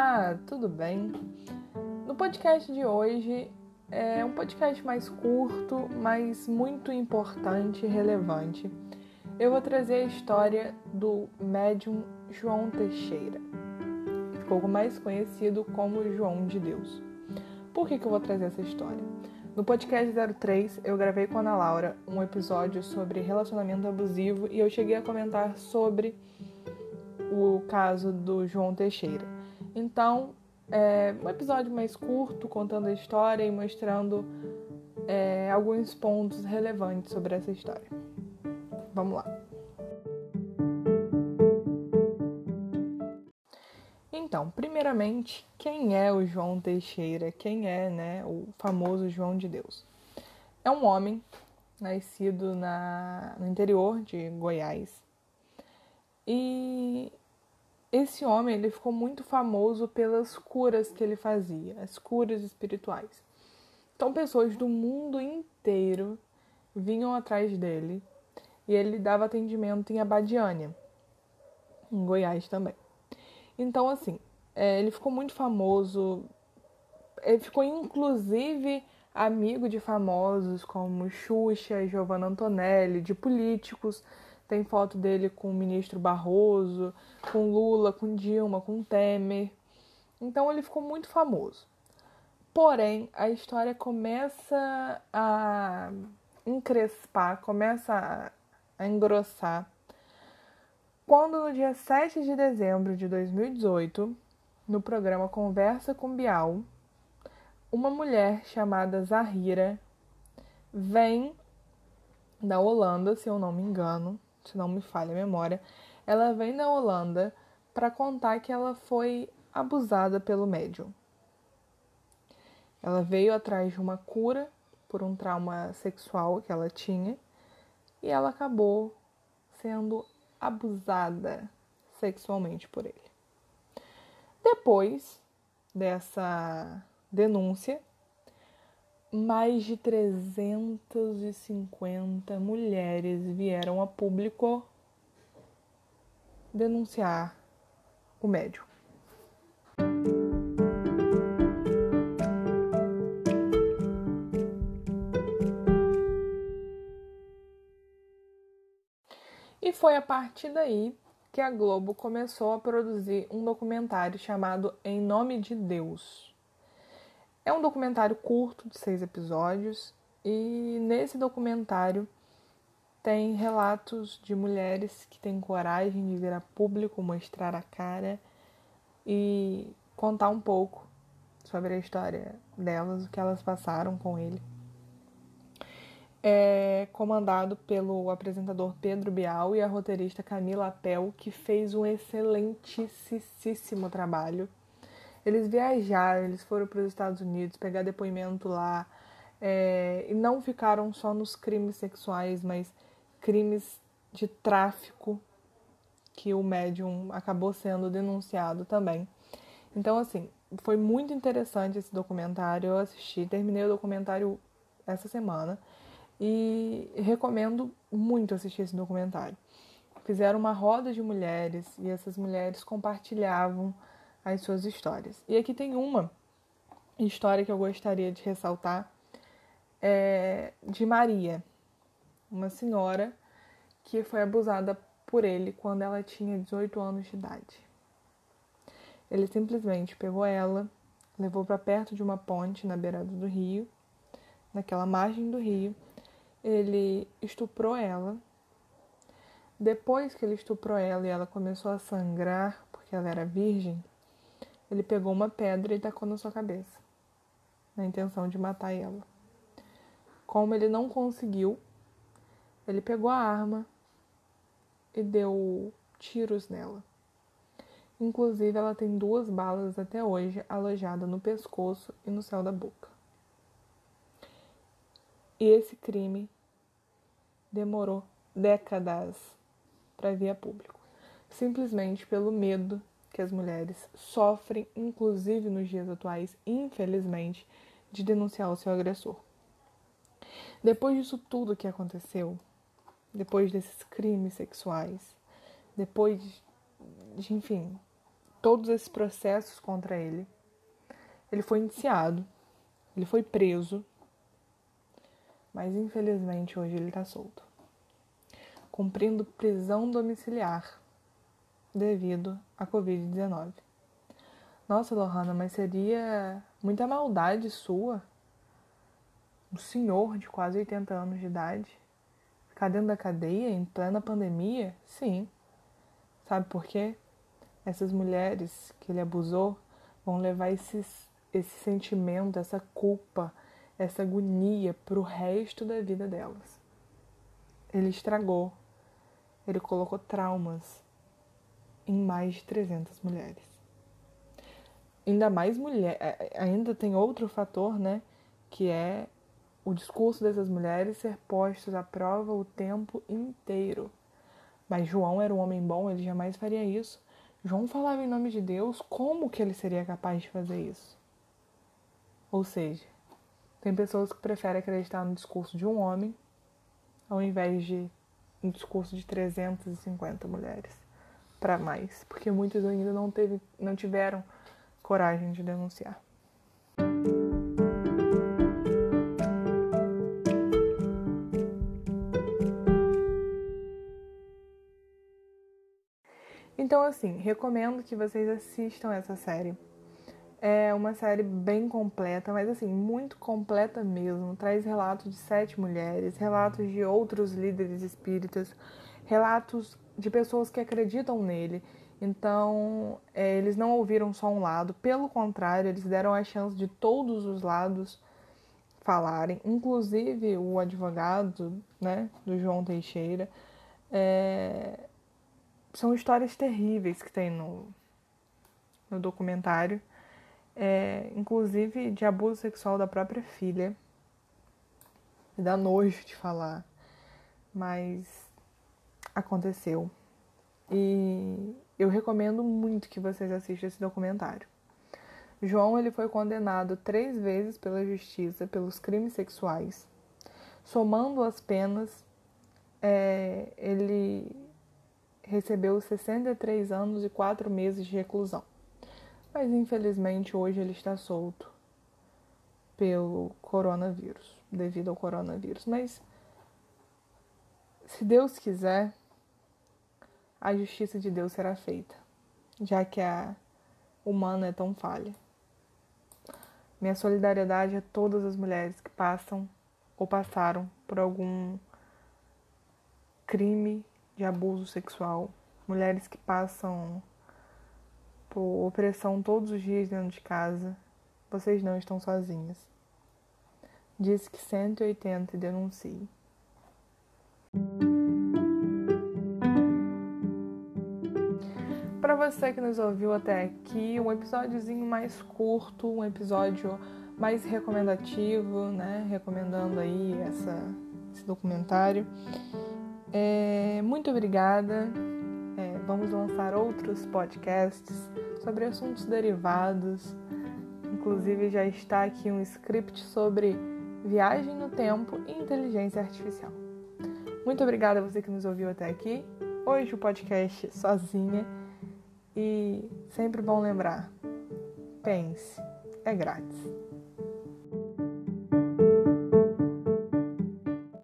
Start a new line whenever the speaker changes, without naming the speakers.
Olá, tudo bem? No podcast de hoje é um podcast mais curto, mas muito importante e relevante. Eu vou trazer a história do médium João Teixeira, que ficou mais conhecido como João de Deus. Por que, que eu vou trazer essa história? No podcast 03, eu gravei com a Ana Laura um episódio sobre relacionamento abusivo e eu cheguei a comentar sobre o caso do João Teixeira. Então, é um episódio mais curto, contando a história e mostrando é, alguns pontos relevantes sobre essa história. Vamos lá. Então, primeiramente, quem é o João Teixeira? Quem é, né, o famoso João de Deus? É um homem nascido na, no interior de Goiás e esse homem ele ficou muito famoso pelas curas que ele fazia, as curas espirituais. Então pessoas do mundo inteiro vinham atrás dele e ele dava atendimento em Abadiânia, em Goiás também. Então assim, é, ele ficou muito famoso, ele ficou inclusive amigo de famosos como Xuxa, Giovanna Antonelli, de políticos tem foto dele com o ministro Barroso, com Lula, com Dilma, com Temer. Então ele ficou muito famoso. Porém, a história começa a encrespar, começa a engrossar. Quando no dia 7 de dezembro de 2018, no programa Conversa com Bial, uma mulher chamada Zahira vem da Holanda, se eu não me engano, se não me falha a memória, ela vem da Holanda para contar que ela foi abusada pelo médium. Ela veio atrás de uma cura por um trauma sexual que ela tinha e ela acabou sendo abusada sexualmente por ele. Depois dessa denúncia, mais de 350 mulheres vieram a público denunciar o médium. E foi a partir daí que a Globo começou a produzir um documentário chamado Em Nome de Deus. É um documentário curto, de seis episódios, e nesse documentário tem relatos de mulheres que têm coragem de vir a público, mostrar a cara e contar um pouco sobre a história delas, o que elas passaram com ele. É comandado pelo apresentador Pedro Bial e a roteirista Camila Apel, que fez um excelentíssimo trabalho eles viajaram, eles foram para os Estados Unidos pegar depoimento lá é, e não ficaram só nos crimes sexuais, mas crimes de tráfico que o médium acabou sendo denunciado também. Então, assim, foi muito interessante esse documentário. Eu assisti, terminei o documentário essa semana e recomendo muito assistir esse documentário. Fizeram uma roda de mulheres e essas mulheres compartilhavam as suas histórias. E aqui tem uma história que eu gostaria de ressaltar é de Maria, uma senhora que foi abusada por ele quando ela tinha 18 anos de idade. Ele simplesmente pegou ela, levou para perto de uma ponte na beirada do rio, naquela margem do rio. Ele estuprou ela. Depois que ele estuprou ela e ela começou a sangrar porque ela era virgem, ele pegou uma pedra e tacou na sua cabeça, na intenção de matar ela. Como ele não conseguiu, ele pegou a arma e deu tiros nela. Inclusive, ela tem duas balas até hoje alojadas no pescoço e no céu da boca. E esse crime demorou décadas para vir a público, simplesmente pelo medo que as mulheres sofrem, inclusive nos dias atuais, infelizmente, de denunciar o seu agressor. Depois disso tudo que aconteceu, depois desses crimes sexuais, depois de, enfim, todos esses processos contra ele. Ele foi indiciado, ele foi preso, mas infelizmente hoje ele está solto, cumprindo prisão domiciliar devido à Covid-19. Nossa, Lohana, mas seria muita maldade sua, um senhor de quase 80 anos de idade, ficar dentro da cadeia em plena pandemia? Sim. Sabe por quê? Essas mulheres que ele abusou vão levar esses, esse sentimento, essa culpa, essa agonia para o resto da vida delas. Ele estragou, ele colocou traumas em mais de 300 mulheres ainda mais mulher, é, é, ainda tem outro fator, né, que é o discurso dessas mulheres ser postos à prova o tempo inteiro. Mas João era um homem bom, ele jamais faria isso. João falava em nome de Deus, como que ele seria capaz de fazer isso? Ou seja, tem pessoas que preferem acreditar no discurso de um homem ao invés de um discurso de 350 mulheres para mais, porque muitos ainda não teve, não tiveram coragem de denunciar. Então, assim, recomendo que vocês assistam essa série. É uma série bem completa, mas assim, muito completa mesmo. Traz relatos de sete mulheres, relatos de outros líderes espíritas, relatos de pessoas que acreditam nele então, é, eles não ouviram só um lado, pelo contrário, eles deram a chance de todos os lados falarem, inclusive o advogado né, do João Teixeira. É, são histórias terríveis que tem no, no documentário, é, inclusive de abuso sexual da própria filha. Me dá nojo de falar, mas aconteceu. E eu recomendo muito que vocês assistam esse documentário. João ele foi condenado três vezes pela justiça pelos crimes sexuais. Somando as penas, é, ele recebeu 63 anos e 4 meses de reclusão. Mas infelizmente hoje ele está solto pelo coronavírus, devido ao coronavírus. Mas se Deus quiser, a justiça de Deus será feita, já que a humana é tão falha. Minha solidariedade a todas as mulheres que passam ou passaram por algum crime de abuso sexual, mulheres que passam por opressão todos os dias dentro de casa. Vocês não estão sozinhas. Diz que 180 e denuncie. Você que nos ouviu até aqui, um episódiozinho mais curto, um episódio mais recomendativo, né? Recomendando aí essa, esse documentário. É, muito obrigada. É, vamos lançar outros podcasts sobre assuntos derivados. Inclusive já está aqui um script sobre viagem no tempo e inteligência artificial. Muito obrigada a você que nos ouviu até aqui. Hoje o podcast sozinha e sempre bom lembrar: pense, é grátis.